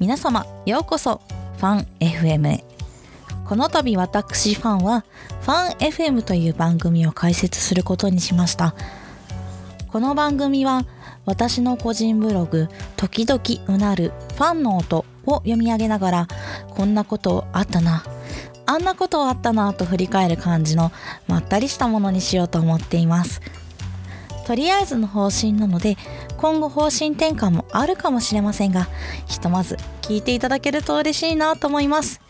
皆様ようこそファン FM へ。この度私ファンはファン FM という番組を開設することにしました。この番組は私の個人ブログ「時々うなるファンの音」を読み上げながらこんなことあったなあんなことあったなと振り返る感じのまったりしたものにしようと思っています。とりあえずの方針なので今後方針転換もあるかもしれませんがひとまず聞いていただけると嬉しいなと思います。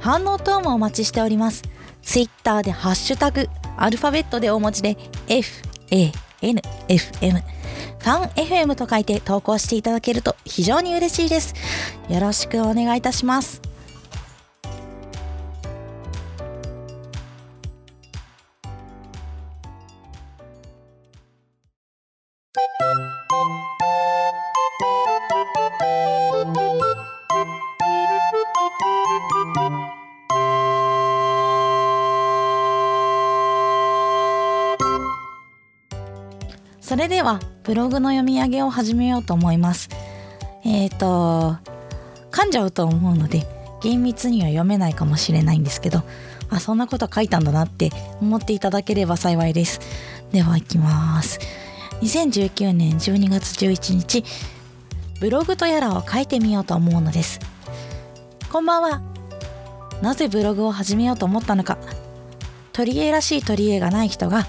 反応等もお待ちしております。Twitter でハッシュタグアルファベットで大文字で FANFM ファン FM と書いて投稿していただけると非常に嬉しいです。よろしくお願いいたします。それではブログの読み上げを始めようと思います。えっ、ー、と噛んじゃうと思うので厳密には読めないかもしれないんですけどあそんなこと書いたんだなって思っていただければ幸いです。では行きます。2019年12月11日ブログとやらを書いてみようと思うのです。こんばんは。なぜブログを始めようと思ったのか。取り柄らしい取り柄がない人が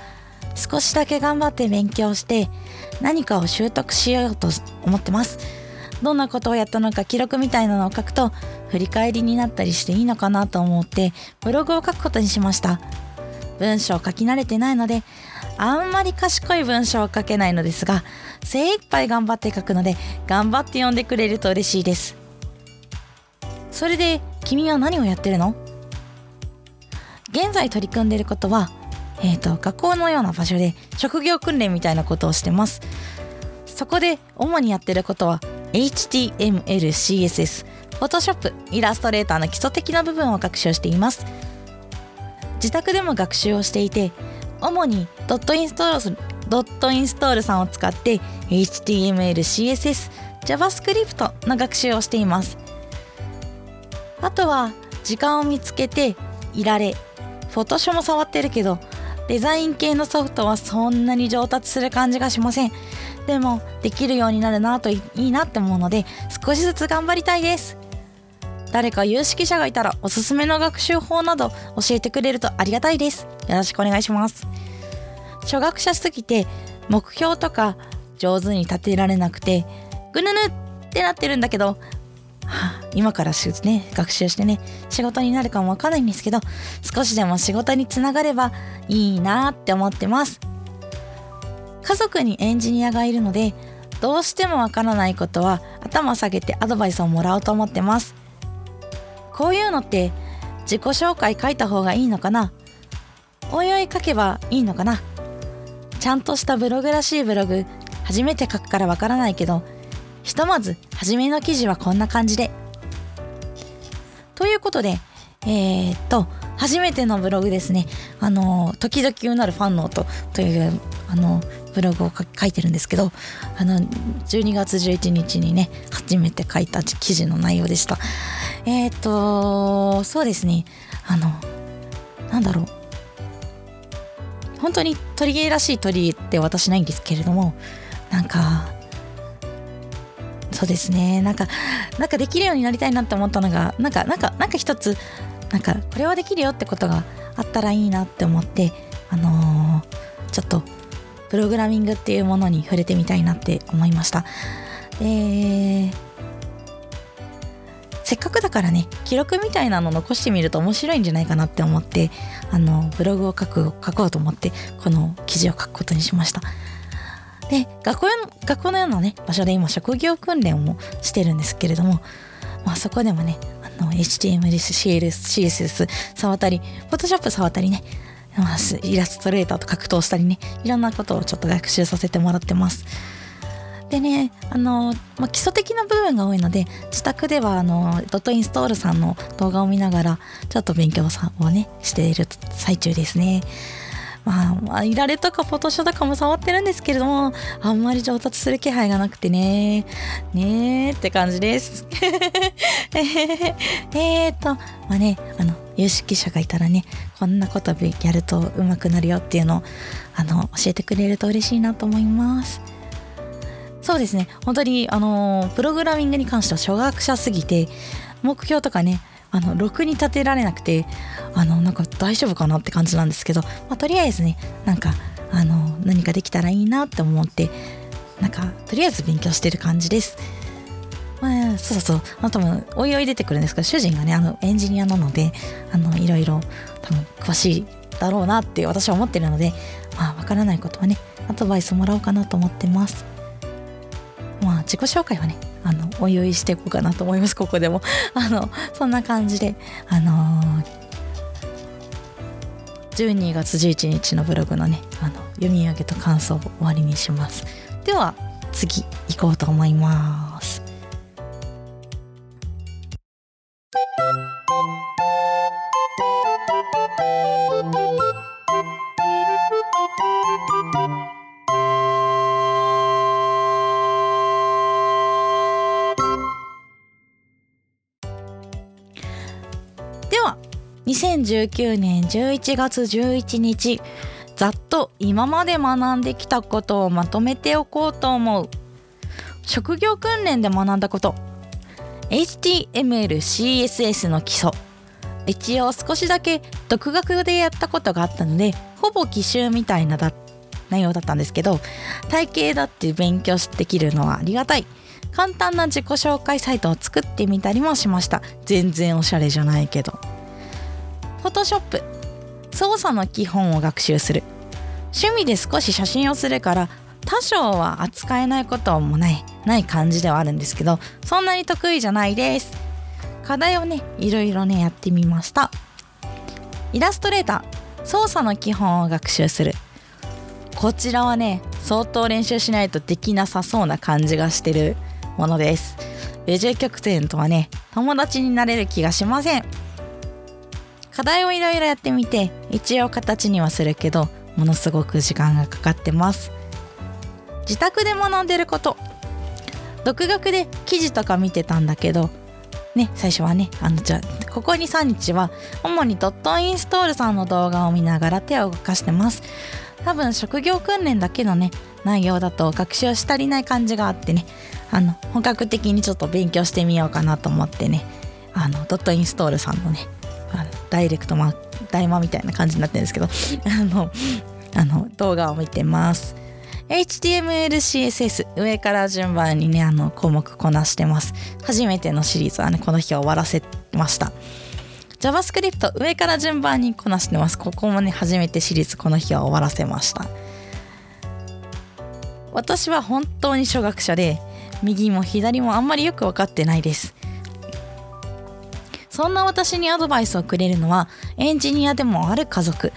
少しだけ頑張って勉強して何かを習得しようと思ってます。どんなことをやったのか記録みたいなのを書くと振り返りになったりしていいのかなと思ってブログを書くことにしました。文章を書き慣れてないのであんまり賢い文章を書けないのですが精一杯頑張って書くので頑張って読んでくれると嬉しいです。それで君は何をやってるの？現在取り組んでいることはえーと、学校のような場所で職業訓練みたいなことをしてます。そこで主にやってることは HTML、CSS、Photoshop、イラストレーターの基礎的な部分を学習しています。自宅でも学習をしていて主にドットインストールドットインストールさんを使って HTML、CSS、JavaScript の学習をしています。あとは時間を見つけていられフォトショも触ってるけどデザイン系のソフトはそんなに上達する感じがしません。でもできるようになるなといいなって思うので少しずつ頑張りたいです。誰か有識者がいたらおすすめの学習法など教えてくれるとありがたいです。よろしくお願いします。初学者すぎて目標とか上手に立てられなくてぐぬぬってなってるんだけどはあ、今からね学習してね仕事になるかもわかんないんですけど少しでも仕事につながればいいなって思ってます。家族にエンジニアがいるのでどうしてもわからないことは頭下げてアドバイスをもらおうと思ってます。こういうのって自己紹介書いた方がいいのかな？おいおい書けばいいのかな？ちゃんとしたブログらしいブログ初めて書くからわからないけどひとまず初めの記事はこんな感じで。ということで、えー、っと、初めてのブログですね。あの、時々うなるファンノートという、あの、ブログを書いてるんですけど、あの、12月11日にね、初めて書いた記事の内容でした。えー、っと、そうですね。あの、なんだろう。本当に鳥芸らしい鳥って私ないんですけれども、なんか、そうですねなんかなんかできるようになりたいなって思ったのがなんかなんかなんか一つなんかこれはできるよってことがあったらいいなって思ってあのー、ちょっとプログラミングっていうものに触れてみたいなって思いました。でせっかくだからね記録みたいなの残してみると面白いんじゃないかなって思ってあのブログを書く書こうと思ってこの記事を書くことにしました。で学校学校のようなね場所で今職業訓練をしてるんですけれども、まあ、そこでもねあの HTML、CSS 触ったり Photoshop 触ったりねイラストレーターと格闘したりねいろんなことをちょっと学習させてもらってます。でねあの、まあ、基礎的な部分が多いので自宅ではあのドットインストールさんの動画を見ながらちょっと勉強をねしている最中ですね。まあ、まあ、いられとかフォトショーとかも触ってるんですけれどもあんまり上達する気配がなくてねねーって感じです。えっとまあねあの有識者がいたらねこんなことやると上手くなるよっていうのをあの教えてくれると嬉しいなと思いますそうですね本当にあのプログラミングに関しては初学者すぎて目標とかねあのろくに立てられなくてあのなんか大丈夫かなって感じなんですけど、まあ、とりあえずねなんかあの何かできたらいいなって思ってなんかとりあえず勉強してる感じです。まあ、そうそう。そうあ多分おいおい出てくるんですけど主人がねあのエンジニアなのであのいろいろ多分詳しいだろうなって私は思ってるのでまあわからないことはねアドバイスもらおうかなと思ってます。まあ自己紹介はねあのおいおいしていこうかなと思います。ここでも。あのそんな感じであのー、12月11日のブログのねあの読み上げと感想を終わりにします。では次行こうと思います。2019年11月11日ざっと今まで学んできたことをまとめておこうと思う。職業訓練で学んだこと。HTML、CSS の基礎。一応少しだけ独学でやったことがあったのでほぼ奇襲みたいなだ内容だったんですけど体系だって勉強できるのはありがたい。簡単な自己紹介サイトを作ってみたりもしました。全然おしゃれじゃないけど。フォトショップ操作の基本を学習する。趣味で少し写真をするから多少は扱えないこともないない感じではあるんですけどそんなに得意じゃないです。課題をねいろいろねやってみました。イラストレーター。操作の基本を学習する。こちらはね相当練習しないとできなさそうな感じがしてるものです。ベジュ曲線とはね友達になれる気がしません。課題をいろいろやってみて一応形にはするけどものすごく時間がかかってます。自宅で学んでること。独学で記事とか見てたんだけどね最初はねあのじゃここ23日は主にドットインストールさんの動画を見ながら手を動かしてます。多分職業訓練だけのね内容だと学習し足りない感じがあってねあの本格的にちょっと勉強してみようかなと思ってねあのドットインストールさんのねダイレクトマ大魔みたいな感じになってるんですけどあのあの動画を見てます。HTML、CSS 上から順番にねあの項目こなしてます。初めてのシリーズはねこの日は終わらせました。JavaScript 上から順番にこなしてます。ここもね初めてシリーズこの日は終わらせました。私は本当に初学者で右も左もあんまりよく分かってないです。そんな私にアドバイスをくれるのはエンジニアでもある家族。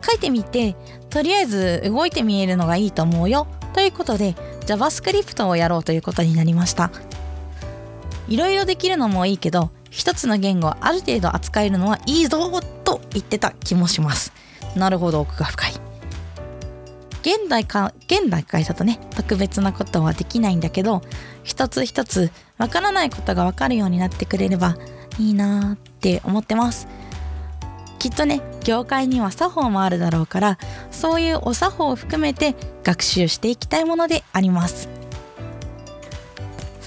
書いてみてとりあえず動いてみえるのがいいと思うよ。ということで JavaScript をやろうということになりました。いろいろできるのもいいけど一つの言語をある程度扱えるのはいいぞと言ってた気もします。なるほど奥が深い。現代か現代会だとね特別なことはできないんだけど一つ一つわからないことがわかるようになってくれればいいなって思ってます。きっとね業界には作法もあるだろうからそういうお作法を含めて学習していきたいものであります。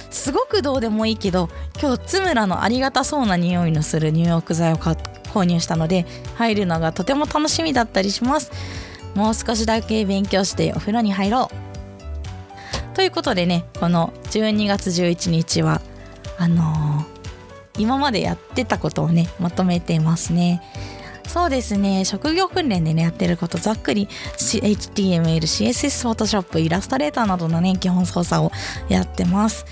すごくどうでもいいけど今日津村のありがたそうな匂いのする入浴剤を購入したので入るのがとても楽しみだったりします。もう少しだけ勉強してお風呂に入ろう。ということでねこの12月11日はあのー、今までやってたことをねまとめてますね。そうですね職業訓練でねやってることざっくり HTML、CSS、Photoshop、イラストレーターなどのね基本操作をやってます。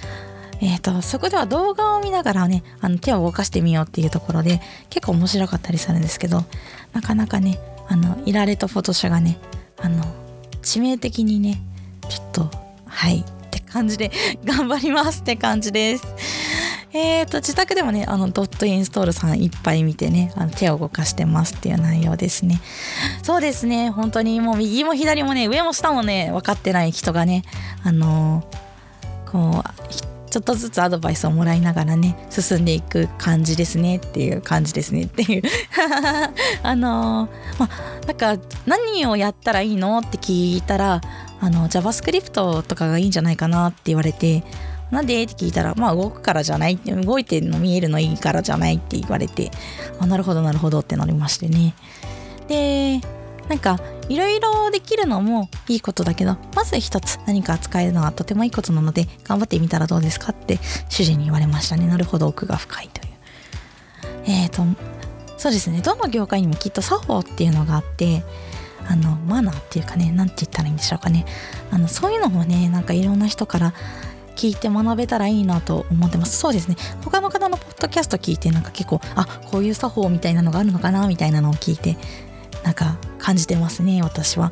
えーと、そこでは動画を見ながらねあの手を動かしてみようっていうところで結構面白かったりするんですけどなかなかねあのいられとフォトシャがねあの致命的にねちょっとはいって感じで 頑張りますって感じです。えーと自宅でもねあのドットインストールさんいっぱい見てねあの手を動かしてますっていう内容ですね。そうですね本当にもう右も左もね上も下もね分かってない人がねあのー、こうちょっとずつアドバイスをもらいながらね進んでいく感じですねっていう感じですねっていう あのー、まあなんか何をやったらいいのって聞いたらあの JavaScript とかがいいんじゃないかなって言われてなんでって聞いたら、まあ動くからじゃない動いてるの見えるのいいからじゃないって言われて、あ、なるほどなるほどってなりましてね。で、なんかいろいろできるのもいいことだけど、まず一つ何か使えるのはとてもいいことなので、頑張ってみたらどうですかって主人に言われましたね。なるほど、奥が深いという。えっ、ー、と、そうですね。どの業界にもきっと作法っていうのがあって、あのマナーっていうかね何て言ったらいいんでしょうかねあのそういうのもねなんかいろんな人から聞いて学べたらいいなと思ってますそうですね他の方のポッドキャスト聞いてなんか結構あこういう作法みたいなのがあるのかなみたいなのを聞いてなんか感じてますね私は。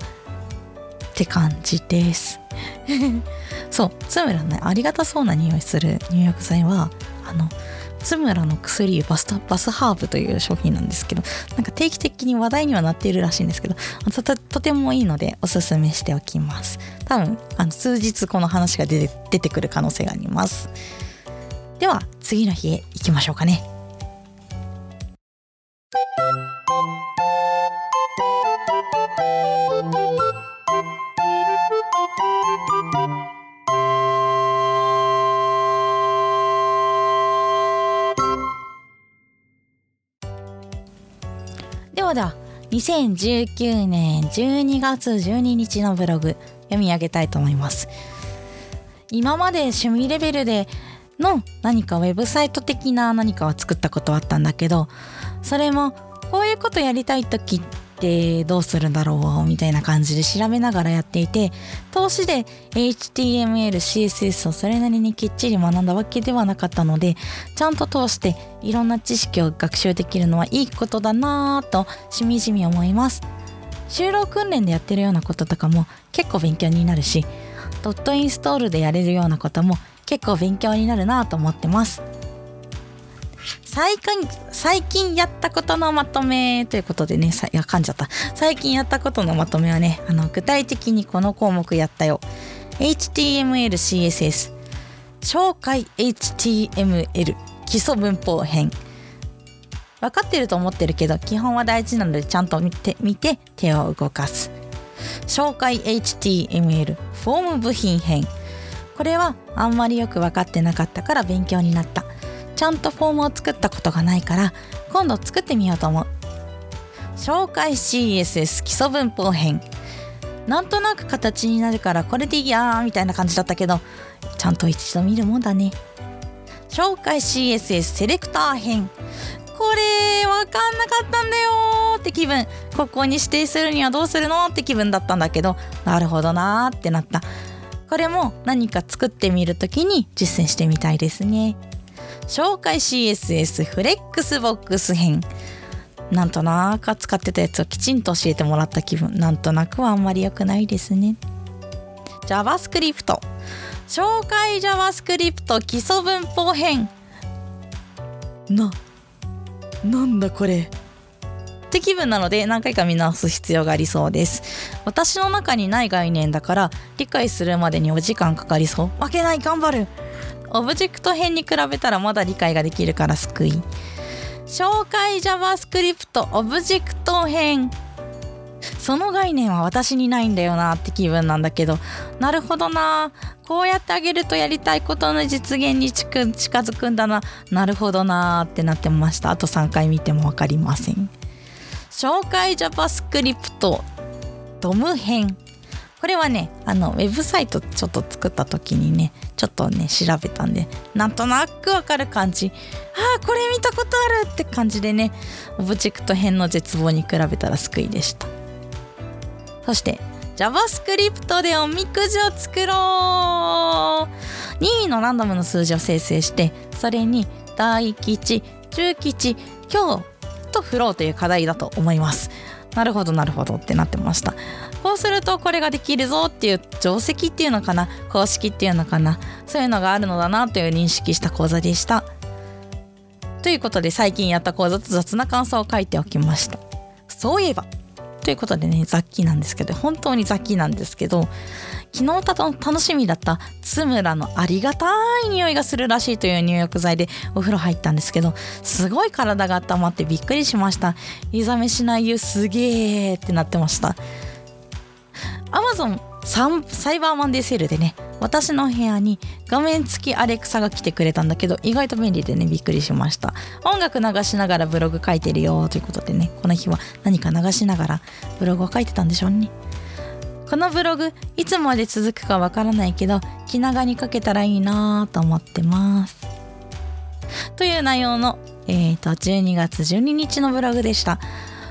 って感じです。そうつむらねありがたそうな匂いする入浴剤はあの津村の薬バスバスハーブという商品なんですけどなんか定期的に話題にはなっているらしいんですけどととてもいいのでおすすめしておきます。多分あの数日この話が出て出てくる可能性があります。では次の日へ行きましょうかね。そうだ。2019年12月12日のブログ読み上げたいと思います。今まで趣味レベルでの何かウェブサイト的な何かを作ったことはあったんだけどそれもこういうことやりたい時ってどうするんだろうみたいな感じで調べながらやっていて投資で HTML、CSS をそれなりにきっちり学んだわけではなかったのでちゃんと通していろんな知識を学習できるのはいいことだなぁとしみじみ思います。就労訓練でやってるようなこととかも結構勉強になるしドットインストールでやれるようなことも結構勉強になるなと思ってます。最近最近やったことのまとめということでねいや噛んじゃった。最近やったことのまとめはねあの具体的にこの項目やったよ。HTML CSS 紹介 HTML 基礎文法編。分かってると思ってるけど基本は大事なのでちゃんと見て見て手を動かす。紹介 HTML フォーム部品編。これはあんまりよく分かってなかったから勉強になった。ちゃんとフォームを作ったことがないから今度作ってみようと思う。紹介 CSS 基礎文法編。なんとなく形になるからこれでいいやみたいな感じだったけどちゃんと一度見るもんだね。紹介 CSS セレクター編。これわかんなかったんだよって気分。ここに指定するにはどうするのって気分だったんだけどなるほどなーってなった。これも何か作ってみるときに実践してみたいですね。紹介 CSS フレックスボックス編。なんとなく使ってたやつをきちんと教えてもらった気分。なんとなくはあんまり良くないですね。JavaScript 紹介 JavaScript 基礎文法編。ななんだこれ。って気分なので何回か見直す必要がありそうです。私の中にない概念だから理解するまでにお時間かかりそう。負けない頑張る。オブジェクト編に比べたらまだ理解ができるから救い。紹介 JavaScript オブジェクト編。その概念は私にないんだよなって気分なんだけど。なるほどな。こうやってあげるとやりたいことの実現に近づくんだな。なるほどなってなってました。あと3回見ても分かりません。紹介 JavaScript ドム編。これはねあのウェブサイトちょっと作った時にねちょっとね調べたんでなんとなくわかる感じ。ああこれ見たことあるって感じでねオブジェクト編の絶望に比べたら救いでした。そして JavaScript でおみくじを作ろう。任意のランダムの数字を生成してそれに大吉中吉今日と振ろうという課題だと思います。なるほどなるほどってなってました。こうするとこれができるぞっていう定石っていうのかな？公式っていうのかな？そういうのがあるのだなという認識した講座でした。ということで最近やった講座と雑な感想を書いておきました。そういえば。ということでね雑記なんですけど本当に雑記なんですけど昨日たと楽しみだった津村のありがたい匂いがするらしいという入浴剤でお風呂入ったんですけどすごい体が温まってびっくりしました。湯冷めしない湯すげーってなってました。アマゾンサイバーマンデーセールでね私の部屋に画面付きアレクサが来てくれたんだけど意外と便利でねびっくりしました。音楽流しながらブログ書いてるよということでねこの日は何か流しながらブログを書いてたんでしょうね。このブログいつまで続くかわからないけど気長に書けたらいいなと思ってます。という内容の、えーと、12月12日のブログでした。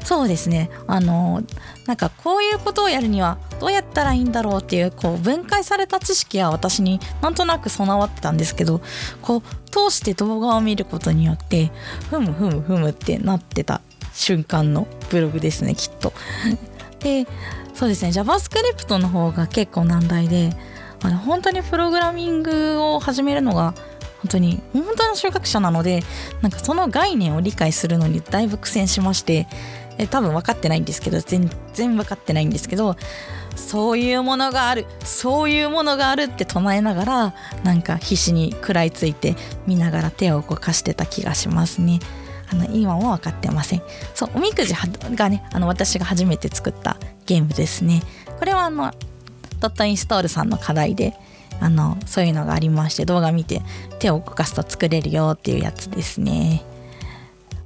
そうですね。あのなんかこういうことをやるにはどうやったらいいんだろうっていうこう分解された知識は私になんとなく備わってたんですけどこう通して動画を見ることによってふむふむふむってなってた瞬間のブログですねきっと。でそうですね JavaScript の方が結構難題であの本当にプログラミングを始めるのが本当に本当の収穫者なのでなんかその概念を理解するのにだいぶ苦戦しましてえ多分分かってないんですけど全然分かってないんですけどそういうものがあるそういうものがあるって唱えながらなんか必死に食らいついて見ながら手を動かしてた気がしますね。あの今も分かってません。そうおみくじがねあの私が初めて作ったゲームですね。これはあのドットインストールさんの課題であのそういうのがありまして動画見て手を動かすと作れるよっていうやつですね。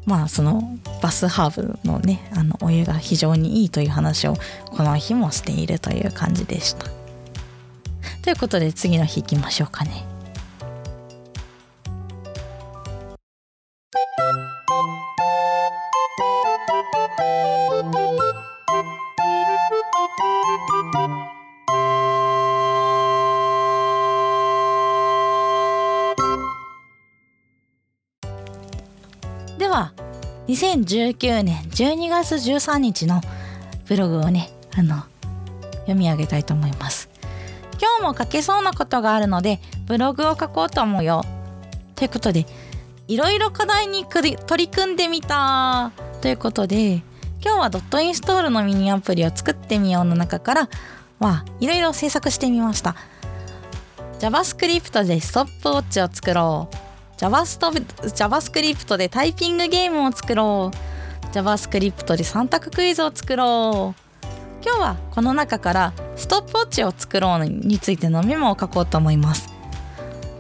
まあそのバスハーブのねあのお湯が非常にいいという話をこの日もしているという感じでした。ということで次の日行きましょうかね。2019年12月13日のブログをねあの読み上げたいと思います。今日も書けそうなことがあるのでブログを書こうと思うよ。ということでいろいろ課題に取り組んでみた。ということで今日はドットインストールのミニアプリを作ってみようの中からはいろいろ制作してみました。JavaScript でストップウォッチを作ろう。JavaScript でタイピングゲームを作ろう。JavaScript で3択クイズを作ろう。今日はこの中からストップウォッチを作ろうについてのメモを書こうと思います。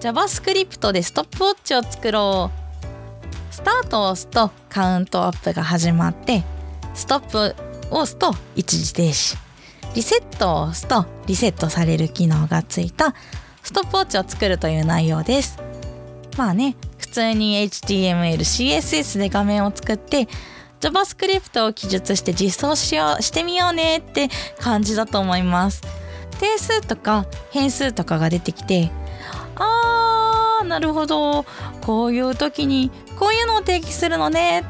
JavaScript でストップウォッチを作ろう。スタートを押すとカウントアップが始まってストップを押すと一時停止。リセットを押すとリセットされる機能がついたストップウォッチを作るという内容です。まあね普通に HTML、CSS で画面を作って JavaScript を記述して実装しようしてみようねって感じだと思います。定数とか変数とかが出てきてあーなるほど。こういう時にこういうのを定義するのね。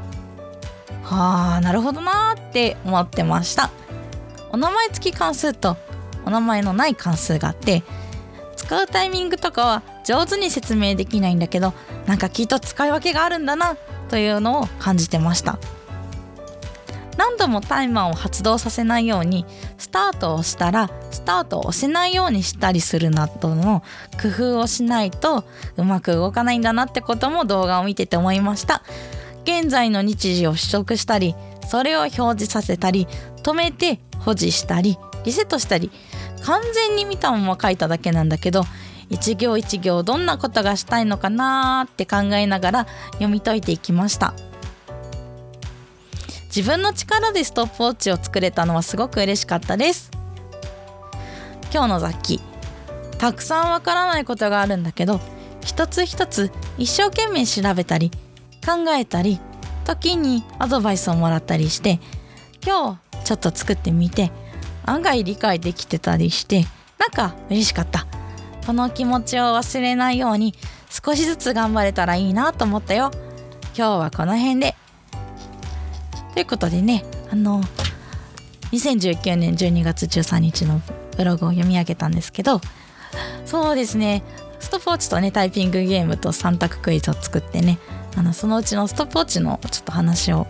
はあなるほどなって思ってました。お名前付き関数とお名前のない関数があって使うタイミングとかは上手に説明できないんだけどなんかきっと使い分けがあるんだなというのを感じてました。何度もタイマーを発動させないようにスタートをしたらスタートを押せないようにしたりするなどの工夫をしないとうまく動かないんだなってことも動画を見てて思いました。現在の日時を取得したりそれを表示させたり止めて保持したりリセットしたり完全に見たまま書いただけなんだけど一行一行どんなことがしたいのかなって考えながら読み解いていきました。自分の力でストップウォッチを作れたのはすごく嬉しかったです。今日の雑記。たくさんわからないことがあるんだけど一つ一つ一生懸命調べたり考えたり時にアドバイスをもらったりして今日ちょっと作ってみて案外理解できてたりしてなんか嬉しかった。この気持ちを忘れないように少しずつ頑張れたらいいなと思ったよ。今日はこの辺で。ということでねあの2019年12月13日のブログを読み上げたんですけどそうですね。ストップウォッチとねタイピングゲームと3択クイズを作ってねあのそのうちのストップウォッチのちょっと話を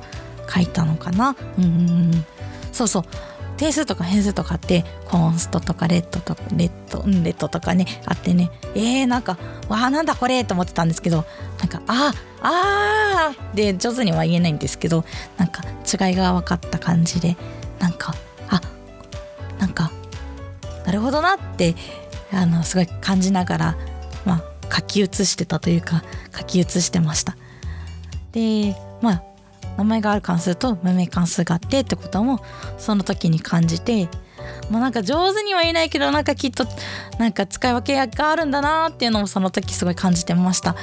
書いたのかな。うんうんうん。そうそう。定数とか変数とかってコンストとかレッドとかレッドうんレッドとかねあってね。えー、なんかわあなんだこれと思ってたんですけどなんかああーで上手には言えないんですけどなんか違いが分かった感じでなんかあなんかなるほどなってあのすごい感じながらまあ書き写してたというか書き写してました。でまあ名前がある関数と無名関数があってってこともその時に感じてもうなんか上手には言えないけどなんかきっとなんか使い分けがあるんだなっていうのもその時すごい感じてました。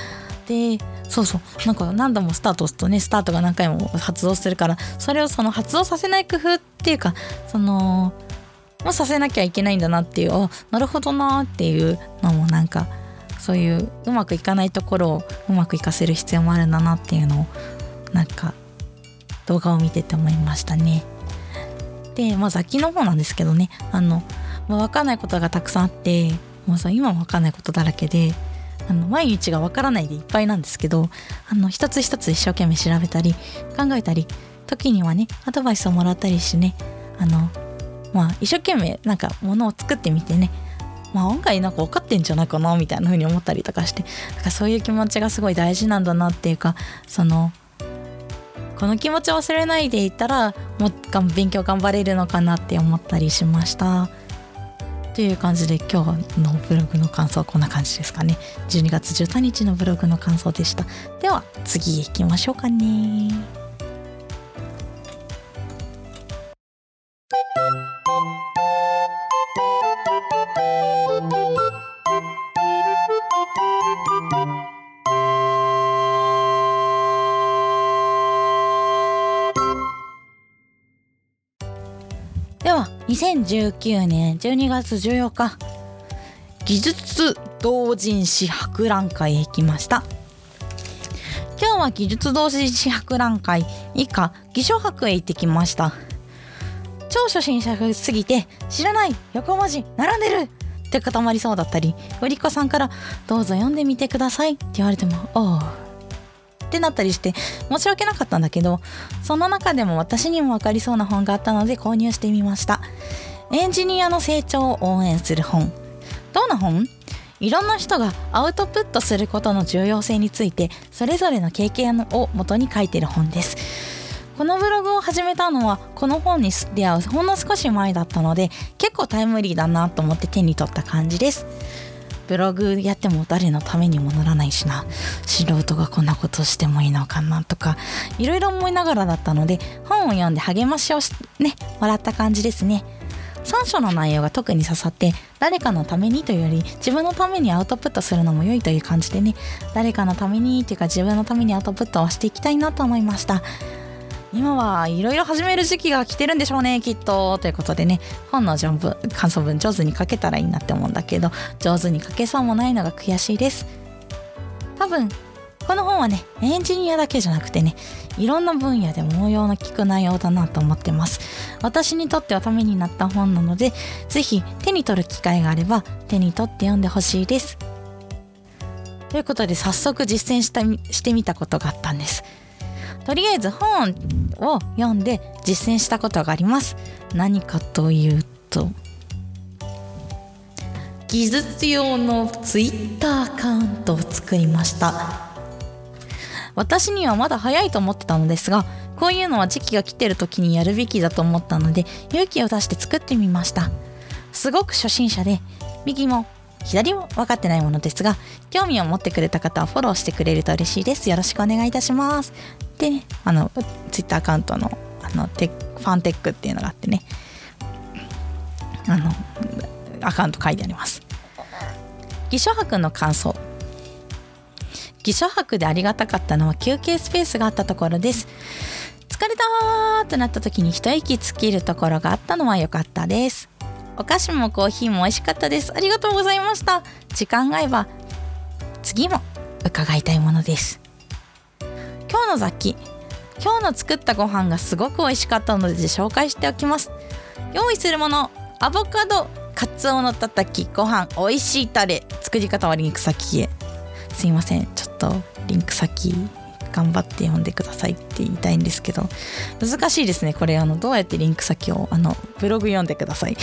でそうそう。なんか何度もスタート押すとねスタートが何回も発動するからそれをその発動させない工夫っていうかそのもさせなきゃいけないんだなっていうあなるほどなっていうのもなんかそういううまくいかないところをうまくいかせる必要もあるんだなっていうのをなんか動画を見てて思いましたね。でまあ雑記の方なんですけどねあの、まあ、分かんないことがたくさんあってもうさ今も分かんないことだらけであの毎日が分からないでいっぱいなんですけどあの一つ一つ一生懸命調べたり考えたり時にはねアドバイスをもらったりしてねあのまあ一生懸命なんかものを作ってみてねまあ案外なんか分かってんじゃないかなみたいな風に思ったりとかしてなんかそういう気持ちがすごい大事なんだなっていうかそのこの気持ちを忘れないでいたらもっと勉強頑張れるのかなって思ったりしました。という感じで今日のブログの感想はこんな感じですかね。12月13日のブログの感想でした。では次へ行きましょうかね。2019年12月14日技術同人誌博覧会へ行きました。今日は技術同人誌博覧会以下偽書博へ行ってきました。超初心者すぎて知らない横文字並んでるって固まりそうだったり売り子さんからどうぞ読んでみてくださいって言われてもおう。ってなったりして申し訳なかったんだけどその中でも私にも分かりそうな本があったので購入してみました。エンジニアの成長を応援する本。どんな本？いろんな人がアウトプットすることの重要性についてそれぞれの経験を元に書いてる本です。このブログを始めたのはこの本に出会うほんの少し前だったので結構タイムリーだなと思って手に取った感じです。ブログやっても誰のためにもならないしな。素人がこんなことしてもいいのかなとかいろいろ思いながらだったので本を読んで励ましをねもらった感じですね。3章の内容が特に刺さって誰かのためにというより自分のためにアウトプットするのも良いという感じでね誰かのためにというか自分のためにアウトプットをしていきたいなと思いました。今はいろいろ始める時期が来てるんでしょうねきっと。ということでね本の序文感想文上手に書けたらいいなって思うんだけど上手に書けそうもないのが悔しいです。多分この本はねエンジニアだけじゃなくてねいろんな分野で応用の効く内容だなと思ってます。私にとってはためになった本なので是非手に取る機会があれば手に取って読んでほしいです。ということで早速実践したしてみたことがあったんです。とりあえず本を読んで実践したことがあります。何かというと技術用のツイッターアカウントを作りました。私にはまだ早いと思ってたのですがこういうのは時期が来てる時にやるべきだと思ったので勇気を出して作ってみました。すごく初心者で右も左も分かってないものですが興味を持ってくれた方はフォローしてくれると嬉しいです。よろしくお願いいたします。でねあのツイッターアカウントのあのテファンテックっていうのがあってねあのアカウント書いてあります。偽書博の感想。偽書博でありがたかったのは休憩スペースがあったところです。疲れたーとなった時に一息つけるところがあったのは良かったです。お菓子もコーヒーも美味しかったです。ありがとうございました。時間が合えば次も伺いたいものです。今日の雑記今日の作ったご飯がすごく美味しかったので紹介しておきます。用意するものアボカドカツオのたたきご飯美味しいタレ作り方はリンク先へ。すいません。ちょっとリンク先頑張って読んでくださいって言いたいんですけど難しいですねこれ。あのどうやってリンク先をあのブログ読んでください。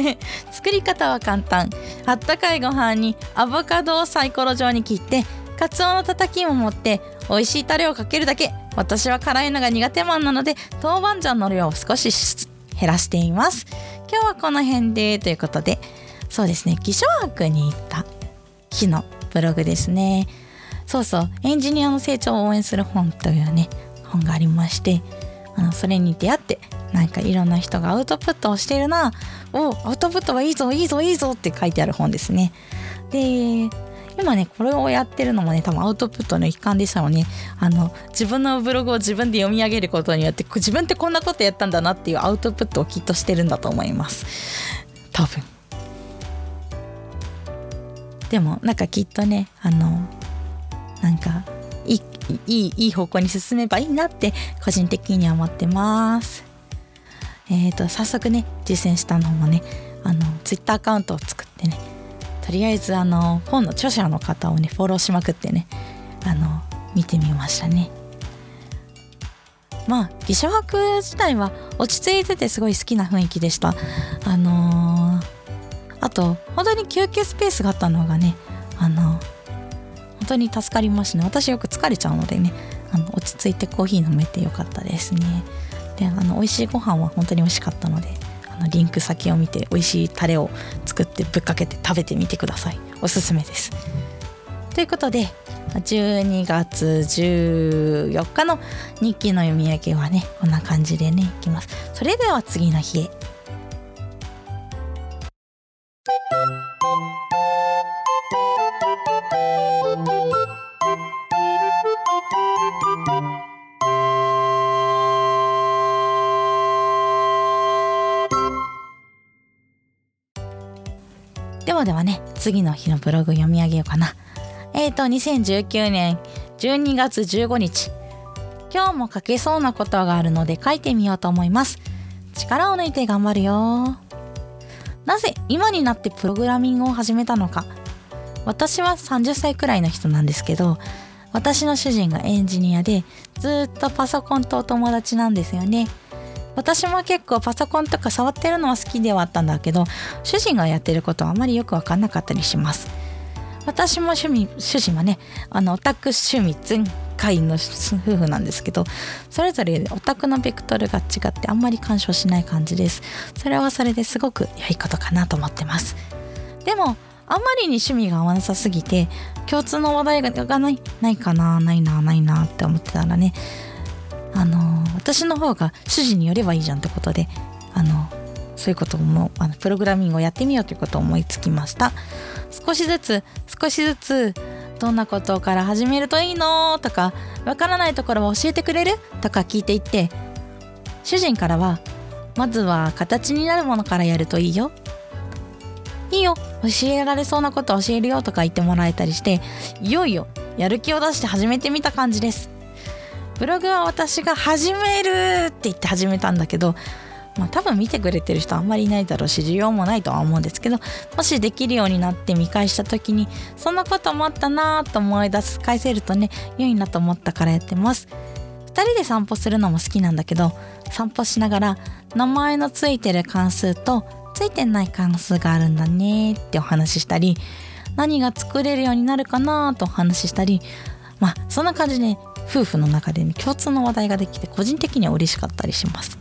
作り方は簡単。あったかいご飯にアボカドをサイコロ状に切ってカツオのたたきも持って美味しいタレをかけるだけ。私は辛いのが苦手マンなので豆板醤の量を少し減らしています。今日はこの辺でということでそうですね気象博に行った日のブログですね。そうそう。エンジニアの成長を応援する本というね本がありましてあのそれに出会ってなんかいろんな人がアウトプットをしてるなおアウトプットはいいぞいいぞいいぞって書いてある本ですね。で今ねこれをやってるのもね多分アウトプットの一環でしたのね。あの自分のブログを自分で読み上げることによって自分ってこんなことやったんだなっていうアウトプットをきっとしてるんだと思います。多分。でもなんかきっとねあのなんかいいいい方向に進めばいいなって個人的には思ってます。えーと早速ね実践したのもねあのツイッターアカウントを作ってねとりあえずあの本の著者の方をねフォローしまくってねあの見てみましたね。まあ義書博自体は落ち着いててすごい好きな雰囲気でした。あのー、あと本当に休憩スペースがあったのがねあの本当に助かりましたね。私よく疲れちゃうのでね。あの落ち着いてコーヒー飲めてよかったですね。であの美味しいご飯は本当に美味しかったのであのリンク先を見て美味しいタレを作ってぶっかけて食べてみてください。おすすめです。ということで12月14日の日記の読み上げはねこんな感じでねいきます。それでは次の日へ。ではではね次の日のブログ読み上げようかな。えっ、ー、と2019年12月15日。今日も書けそうなことがあるので書いてみようと思います。力を抜いて頑張るよ。なぜ今になってプログラミングを始めたのか。私は30歳くらいの人なんですけど私の主人がエンジニアでずっとパソコンとお友達なんですよね。私も結構パソコンとか触ってるのは好きではあったんだけど主人がやってることはあまりよく分かんなかったりします。私も趣味主人はねあのオタク趣味全開の夫婦なんですけどそれぞれオタクのベクトルが違ってあんまり干渉しない感じです。それはそれですごく良いことかなと思ってます。でもあまりに趣味が合わなさすぎて共通の話題がないないかなないなないなって思ってたらねあの私の方が主人によればいいじゃんってことであのそういうこともあのプログラミングをやってみようということを思いつきました。少しずつ少しずつどんなことから始めるといいのとかわからないところを教えてくれる？とか聞いていって主人からはまずは形になるものからやるといいよ。いいよ。教えられそうなこと教えるよとか言ってもらえたりしていよいよやる気を出して始めてみた感じです。ブログは私が始めるって言って始めたんだけどまあ、多分見てくれてる人あんまりいないだろうし需要もないとは思うんですけどもしできるようになって見返した時にそんなこともあったなと思い出す返せるとね良いなと思ったからやってます。2人で散歩するのも好きなんだけど散歩しながら名前のついてる関数とついてない関数があるんだねってお話ししたり何が作れるようになるかなとお話ししたりまあそんな感じで夫婦の中で、ね、共通の話題ができて個人的には嬉しかったりします。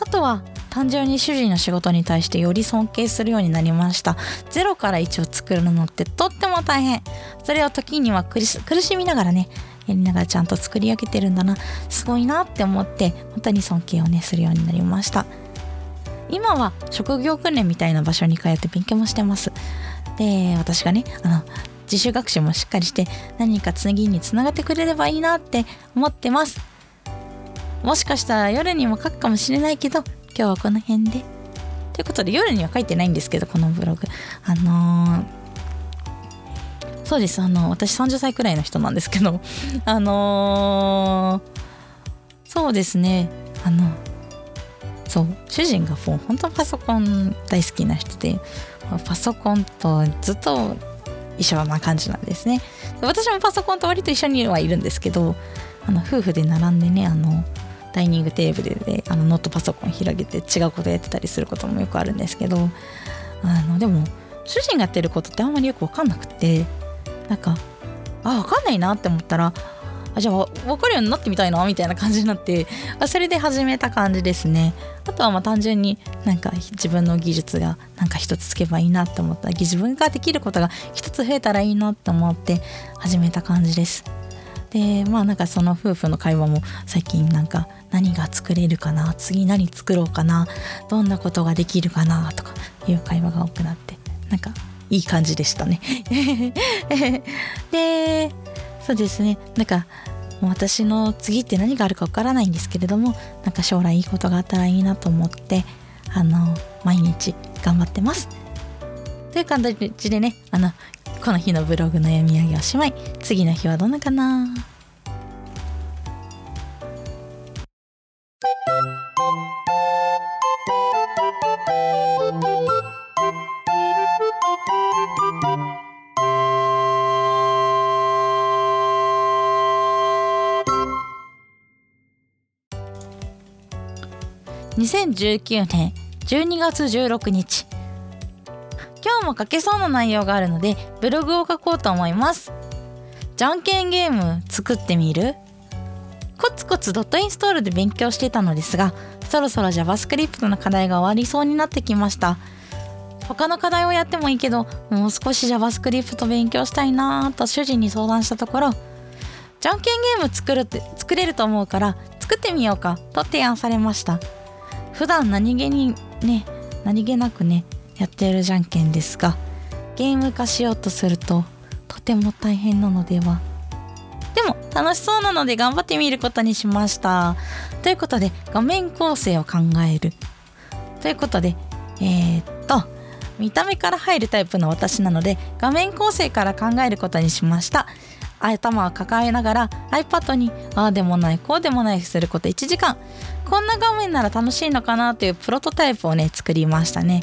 あとは単純に主人の仕事に対してより尊敬するようになりました。0から1を作るのってとっても大変。それを時には苦しみながらねやりながらちゃんと作り上げてるんだな。すごいなって思って本当に尊敬をねするようになりました。今は職業訓練みたいな場所に通って勉強もしてます。で私がねあの自主学習もしっかりして何か次につながってくれればいいなって思ってます。もしかしたら夜にも書くかもしれないけど今日はこの辺で。ということで夜には書いてないんですけどこのブログ。あのー、そうです。あの私30歳くらいの人なんですけど あのー、そうですね。あのそう主人がもう本当パソコン大好きな人でパソコンとずっと一緒な感じなんですね。私もパソコンと割と一緒にはいるんですけどあの夫婦で並んでねあのダイニングテーブルであのノートパソコン広げて違うことやってたりすることもよくあるんですけどあのでも主人がやってることってあんまりよく分かんなくてなんかあ分かんないなって思ったらあじゃあ分かるようになってみたいなみたいな感じになってあそれで始めた感じですね。あとはまあ単純になんか自分の技術がなんか一つつけばいいなって思った。自分ができることが一つ増えたらいいなって思って始めた感じです。でまあなんかその夫婦の会話も最近なんか何が作れるかな次何作ろうかなどんなことができるかなとかいう会話が多くなってなんかいい感じでしたね。でそうですね。なんか私の次って何があるかわからないんですけれどもなんか将来いいことがあったらいいなと思ってあの毎日頑張ってます。という感じでねあのこの日のブログの読み上げおしまい。次の日はどんなかな？2019年12月16日。今日も書けそうな内容があるのでブログを書こうと思います。じゃんけんゲーム作ってみる？コツコツドットインストールで勉強してたのですがそろそろ JavaScript の課題が終わりそうになってきました。他の課題をやってもいいけどもう少し JavaScript 勉強したいなぁと主人に相談したところじゃんけんゲーム作るって作れると思うから作ってみようかと提案されました。普段何気にね何気なくねやっているじゃんけんですがゲーム化しようとするととても大変なのでは。でも楽しそうなので頑張ってみることにしました。ということで画面構成を考える。ということでえー、っと見た目から入るタイプの私なので画面構成から考えることにしました。頭を抱えながら iPad にああでもないこうでもないすること1時間。こんな画面なら楽しいのかなというプロトタイプをね作りましたね。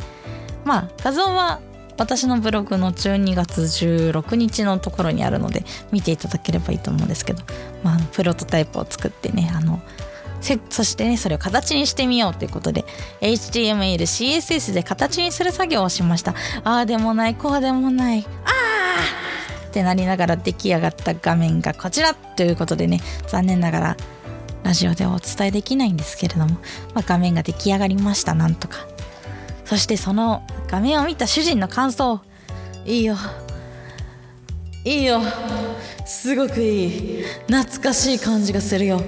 まあ画像は私のブログの12月16日のところにあるので見ていただければいいと思うんですけど、まあ、プロトタイプを作ってねあのそしてねそれを形にしてみようということで HTML、CSS で形にする作業をしました。ああでもないこうでもない。ああってなりながら出来上がった画面がこちらということでね残念ながらラジオではお伝えできないんですけれども、まあ、画面が出来上がりました。なんとか。そしてその画面を見た主人の感想。いいよ。いいよ。すごくいい。懐かしい感じがするよ。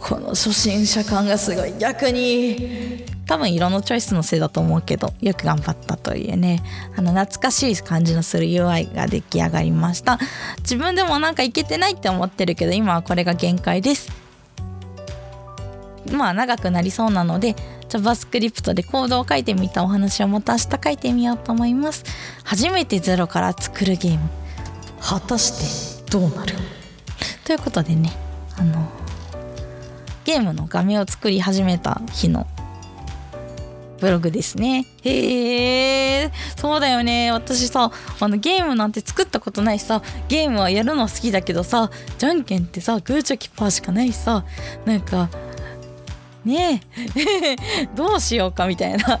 この初心者感がすごい。逆に多分色のチョイスのせいだと思うけどよく頑張ったというね。あの懐かしい感じのする UI が出来上がりました。自分でもなんかいけてないって思ってるけど今はこれが限界です。まあ長くなりそうなので JavaScript でコードを書いてみたお話をまた明日書いてみようと思います初めてゼロから作るゲーム果たしてどうなる？ということでねあのゲームの画面を作り始めた日のブログですね。へえ、そうだよね。私さ、あのゲームなんて作ったことないしさ、ゲームはやるの好きだけどさ、じゃんけんってさ、グーチョキパーしかないしさ、なんか、ねえ。どうしようかみたいな。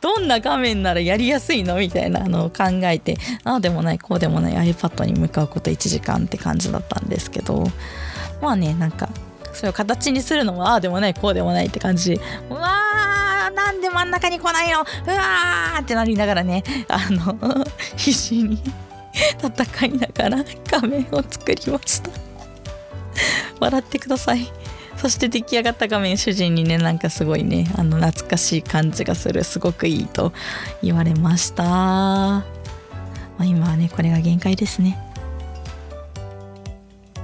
どんな画面ならやりやすいのみたいなのを考えてああでもないこうでもない iPad に向かうこと1時間って感じだったんですけど。まあねなんかそれを形にするのはああでもないこうでもないって感じ。うわーなんで真ん中に来ないの？うわーってなりながらねあの 必死に戦いながら画面を作りました。笑ってください。そして出来上がった画面主人にねなんかすごいねあの懐かしい感じがするすごくいいと言われました、まあ、今はねこれが限界ですね。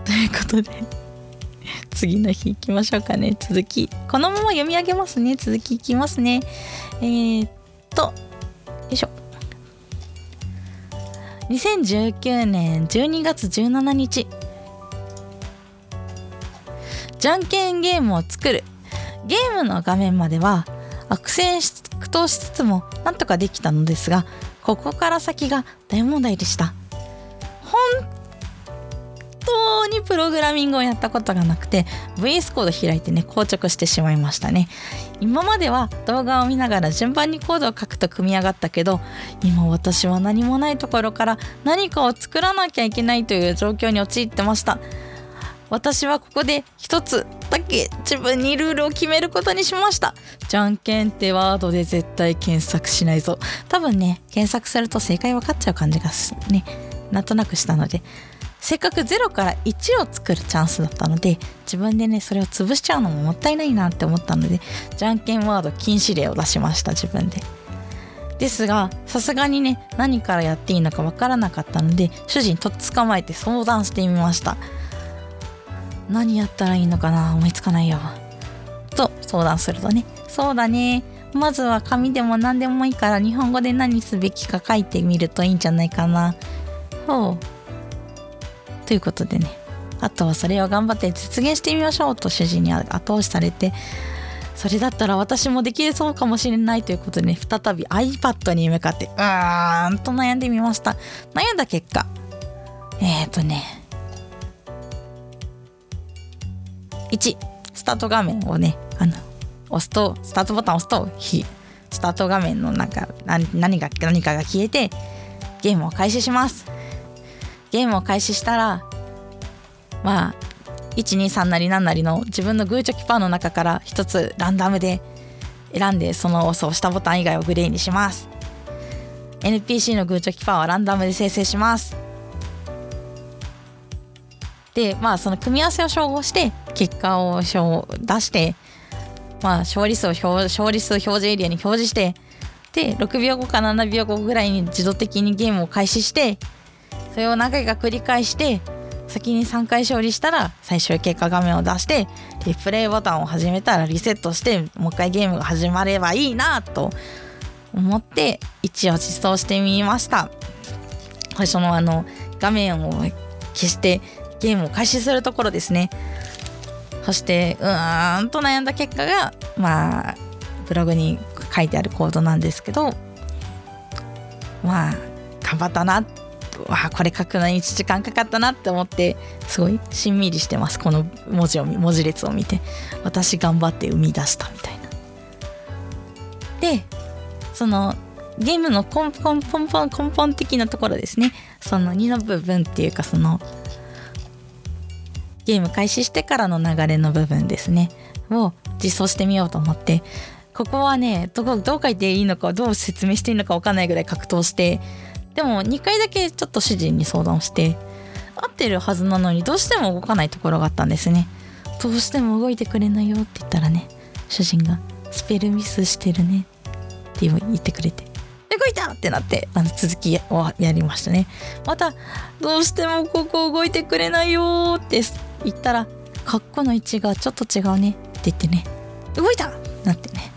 ということで次の日行きましょうかね。続きこのまま読み上げますね。続きいきますね。えー、っとよいしょ。2019年12月17日。じゃんけんゲームを作る。ゲームの画面までは悪戦苦闘しつつもなんとかできたのですがここから先が大問題でした。本当にプログラミングをやったことがなくて VS コード開いてね硬直してしまいましたね。今までは動画を見ながら順番にコードを書くと組み上がったけど今私は何もないところから何かを作らなきゃいけないという状況に陥ってました。私はここで一つだけ自分にルールを決めることにしました。じゃんけんってワードで絶対検索しないぞ。多分ね検索すると正解分かっちゃう感じがね。なんとなくしたので。せっかく0から1を作るチャンスだったので自分でねそれを潰しちゃうのももったいないなって思ったのでじゃんけんワード禁止令を出しました自分で。ですがさすがにね何からやっていいのかわからなかったので主人とっ捕まえて相談してみました。何やったらいいのかな？思いつかないよ。と相談するとね。そうだね。まずは紙でも何でもいいから日本語で何すべきか書いてみるといいんじゃないかな。ほう。ということでね。あとはそれを頑張って実現してみましょうと主人に後押しされて。それだったら私もできそうかもしれないということで、ね、再び iPad に向かってうーんと悩んでみました。悩んだ結果。えっ、ー、とね。1スタート画面をねあの押すとスタートボタンを押すとスタート画面のなんか何が何かが消えてゲームを開始します。ゲームを開始したらまあ123なり何なりの自分のグーチョキパーの中から一つランダムで選んでその押したボタン以外をグレーにします。NPC のグーチョキパーはランダムで生成します。でまあその組み合わせを照合して結果を出してまあ勝利数を表勝利数表示エリアに表示してで6秒後か7秒後ぐらいに自動的にゲームを開始してそれを何回か繰り返して先に3回勝利したら最終結果画面を出してリプレイボタンを始めたらリセットしてもう一回ゲームが始まればいいなと思って一応実装してみました。最初のあの画面を消してゲームを開始するところですね。そしてうーんと悩んだ結果がまあブログに書いてあるコードなんですけどまあ頑張ったなわあこれ書くのに1時間かかったなって思ってすごいしんみりしてます。この文字を文字列を見て私頑張って生み出したみたいな。でそのゲームの根本根本根本的なところですね。その2の部分っていうかそのゲーム開始してからの流れの部分ですね。を実装してみようと思って。ここはねどこどう書いていいのかどう説明していいのか分かんないぐらい格闘して。でも2回だけちょっと主人に相談して。合ってるはずなのにどうしても動かないところがあったんですね。どうしても動いてくれないよって言ったらね主人がスペルミスしてるね。って言ってくれて。動いたってなってあの続きをやりましたね。またどうしてもここ動いてくれないよって言ったらカッコの位置がちょっと違うね。って言ってね。動いた！なってね。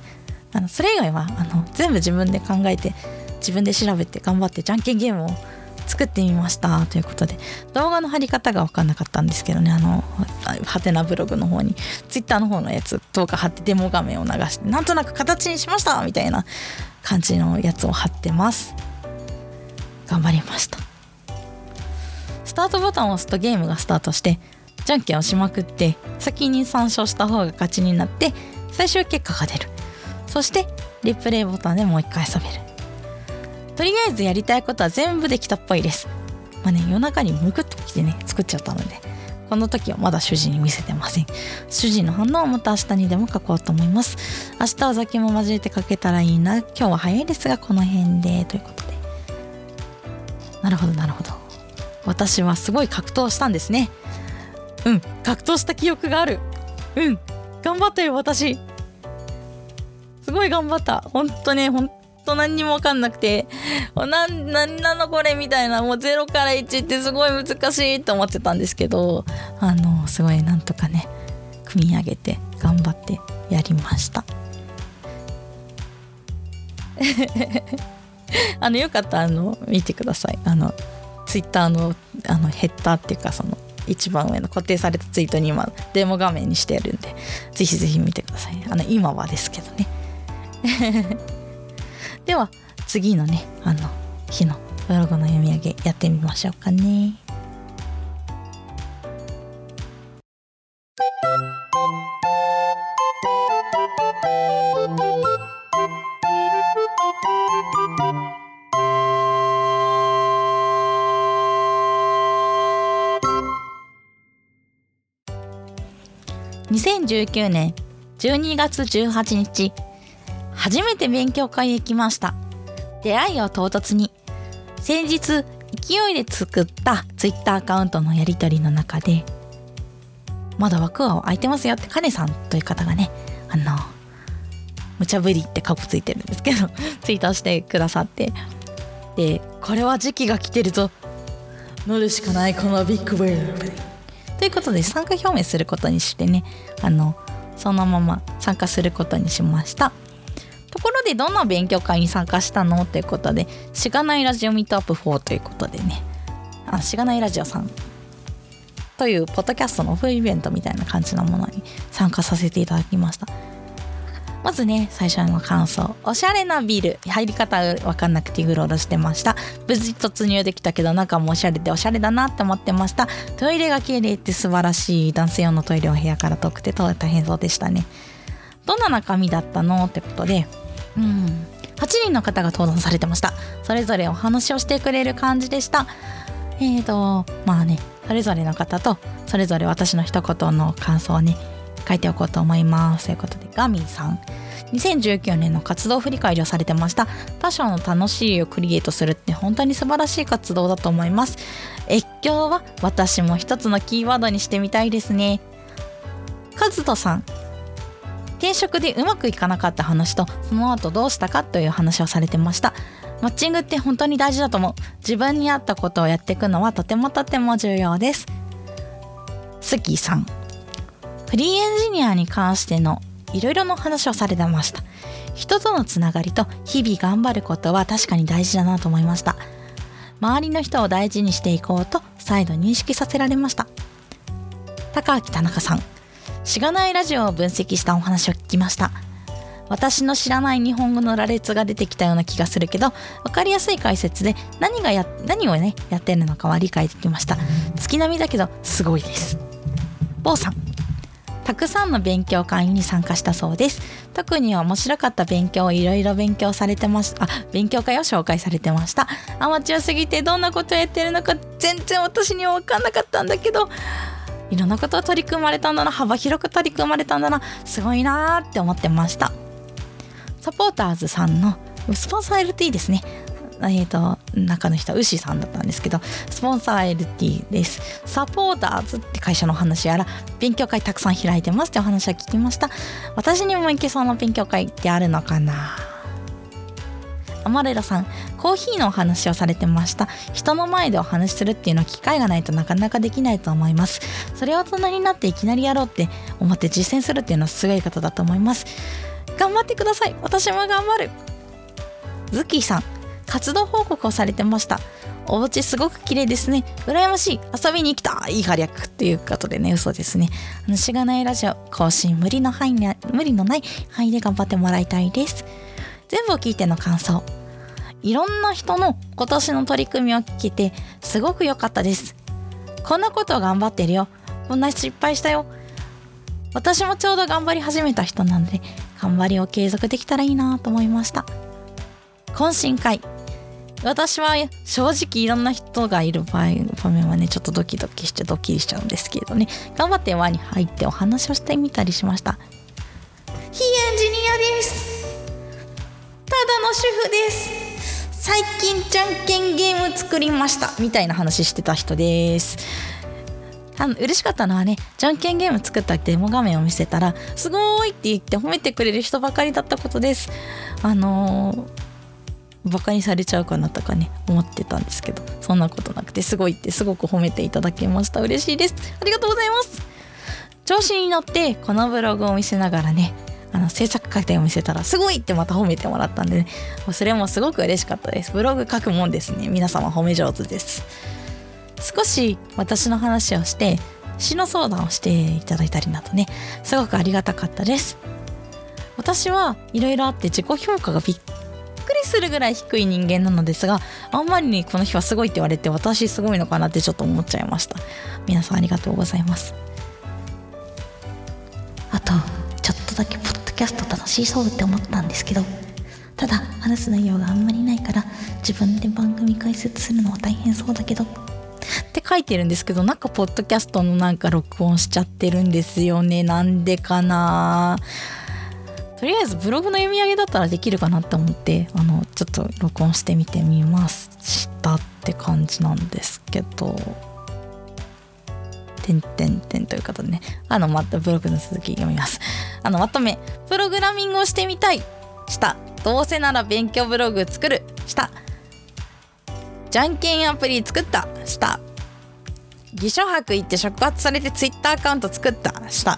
あのそれ以外はあの全部自分で考えて自分で調べて頑張ってじゃんけんゲームを作ってみました。ということで動画の貼り方が分かんなかったんですけどね。あのハテナブログの方にツイッターの方のやつ動画貼ってデモ画面を流してなんとなく形にしました！みたいな感じのやつを貼ってます。頑張りました。スタートボタンを押すとゲームがスタートしてじゃんけんをしまくって先に3勝した方が勝ちになって最終結果が出る。そしてリプレイボタンでもう一回遊べる。とりあえずやりたいことは全部できたっぽいです。まあね夜中にむくっときてね作っちゃったのでこの時はまだ主人に見せてません。主人の反応はまた明日にでも書こうと思います。明日は酒も交えて書けたらいいな。今日は早いですがこの辺で。ということで。なるほどなるほど。私はすごい格闘したんですね。うん。格闘した記憶がある。うん。頑張ったよ私。すごい頑張った。本当ね本当何にも分かんなくて。何何なのこれみたいな。もう0から1ってすごい難しいと思ってたんですけど。あのすごいなんとかね組み上げて頑張ってやりました。あのよかったらあの見てください。あのツイッターのあのヘッダーっていうかその一番上の固定されたツイートに今デモ画面にしてあるんでぜひぜひ見てくださいあの今はですけどね では次のねあの日のブログの読み上げやってみましょうかね。2019年12月18日初めて勉強会へ来ました。出会いを唐突に。先日勢いで作ったツイッターアカウントのやり取りの中でまだ枠は空いてますよってカネさんという方がねあの無茶ぶりってカップついてるんですけど ツイートしてくださって。でこれは時期が来てるぞ。乗るしかないこのビッグウェーブということで参加表明することにしてねあのそのまま参加することにしました。ところでどんな勉強会に参加したの？ということでしがないラジオミートアップ4ということでね。あしがないラジオさん。というポッドキャストのオフイベントみたいな感じのものに参加させていただきました。まずね最初の感想。おしゃれなビル。入り方わかんなくてグローロしてました。無事突入できたけど中もおしゃれでおしゃれだなって思ってました。トイレが綺麗って素晴らしい男性用のトイレを部屋から遠くて大変そうでしたね。どんな中身だったのってことでうん。8人の方が登壇されてました。それぞれお話をしてくれる感じでした。えーとまあねそれぞれの方とそれぞれ私の一言の感想をね書いておこうと思います。ということでガミーさん。2019年の活動振り返りをされてました。他者の楽しいをクリエイトするって本当に素晴らしい活動だと思います。越境は私も一つのキーワードにしてみたいですね。カズトさん転職でうまくいかなかった話とその後どうしたかという話をされてました。マッチングって本当に大事だと思う。自分に合ったことをやっていくのはとてもとても重要です。スキーさん。フリーエンジニアに関してのいろいろな話をされてました。人とのつながりと日々頑張ることは確かに大事だなと思いました。周りの人を大事にしていこうと再度認識させられました。高明田中さんしがないラジオを分析したお話を聞きました。私の知らない日本語の羅列が出てきたような気がするけど分かりやすい解説で何がや何をねやってるのかは理解できました。月並みだけどすごいです。坊さんたくさんの勉強会に参加したそうです。特に面白かった勉強をいろいろ勉強されてましあ勉強会を紹介されてました。アマチュアすぎてどんなことをやってるのか全然私には分かんなかったんだけどいろんなことを取り組まれたんだな。幅広く取り組まれたんだな。すごいなーって思ってました。サポーターズさんのスポンサー LT ですね。えーと、中の人はウシさんだったんですけどスポンサー LT です。サポーターズって会社の話やら勉強会たくさん開いてますってお話は聞きました。私にも行けそうな勉強会ってあるのかな？アマレラさんコーヒーのお話をされてました。人の前でお話しするっていうのは機会がないとなかなかできないと思います。それを大人になっていきなりやろうって思って実践するっていうのはすごいことだと思います。頑張ってください。私も頑張る。ズッキーさん活動報告をされてました。お家すごく綺麗ですね。羨ましい。遊びに来たい。い火略っていうことでね。嘘ですね。あのしがないラジオ更新無理の範囲無理のない範囲で頑張ってもらいたいです。全部を聞いての感想。いろんな人の今年の取り組みを聞けてすごく良かったです。こんなことを頑張ってるよ。こんな失敗したよ。私もちょうど頑張り始めた人なので頑張りを継続できたらいいなと思いました。懇親会。私は正直いろんな人がいる場合場面はねちょっとドキドキしてドッキリしちゃうんですけどね。頑張って輪に入ってお話をしてみたりしました。非エンジニアですただの主婦です。最近じゃんけんゲーム作りました。みたいな話してた人です。あの嬉しかったのはねじゃんけんゲーム作ったデモ画面を見せたらすごいって言って褒めてくれる人ばかりだったことです。あのーバカにされちゃうかなとかね思ってたんですけどそんなことなくてすごいってすごく褒めていただけました。嬉しいです。ありがとうございます。調子に乗ってこのブログを見せながらねあの制作過程を見せたらすごいってまた褒めてもらったんで、ね、それもすごく嬉しかったです。ブログ書くもんですね。皆様褒め上手です。少し私の話をして詩の相談をしていただいたりなどね。すごくありがたかったです。私はいろいろあって自己評価がびっくりするぐらい低い人間なのですがあんまりにこの日はすごいって言われて私すごいのかなってちょっと思っちゃいました。皆さんありがとうございます。あとちょっとだけポッドキャスト楽しそうって思ったんですけどただ話す内容があんまりないから自分で番組解説するのは大変そうだけどって書いてるんですけどなんかポッドキャストのなんか録音しちゃってるんですよね。なんでかな。とりあえずブログの読み上げだったらできるかなって思ってあのちょっと録音してみてみましたって感じなんですけど。てんてんてんということでね。あのまたブログの続き読みます。あのまとめ。プログラミングをしてみたい。した。どうせなら勉強ブログ作る。した。じゃんけんアプリ作った。した。偽書博行って触発されてツイッターアカウント作った。した。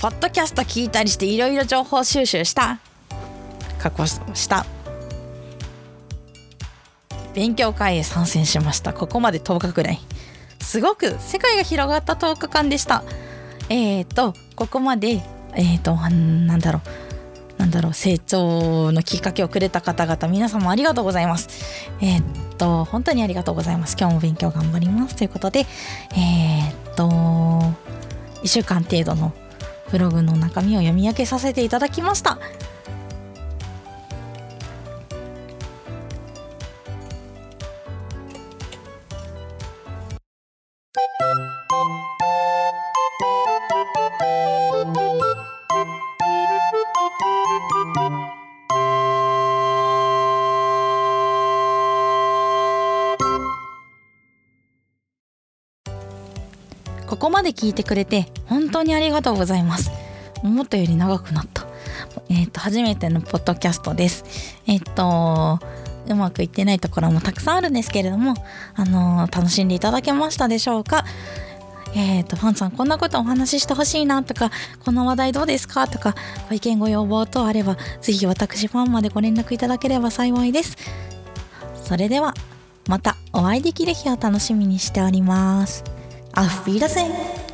ポッドキャスト聞いたりしていろいろ情報収集した。過去した。勉強会へ参戦しました。ここまで10日くらい。すごく世界が広がった10日間でした。えっ、ー、とここまでえっ、ー、となんだろう。なんだろう。成長のきっかけをくれた方々皆様ありがとうございます。えっ、と本当にありがとうございます。今日も勉強頑張ります。ということでえっと1週間程度のブログの中身を読み上げさせていただきました。聞いてくれて本当にありがとうございます。思ったより長くなった。えっ、ー、と初めてのポッドキャストです。えっ、ー、とうまくいってないところもたくさんあるんですけれどもあのー、楽しんでいただけましたでしょうか？えーと、ファンさんこんなことお話ししてほしいなとかこの話題どうですかとかご意見ご要望等あればぜひ私ファンまでご連絡いただければ幸いです。それではまたお会いできる日を楽しみにしております。Auf Wiedersehen!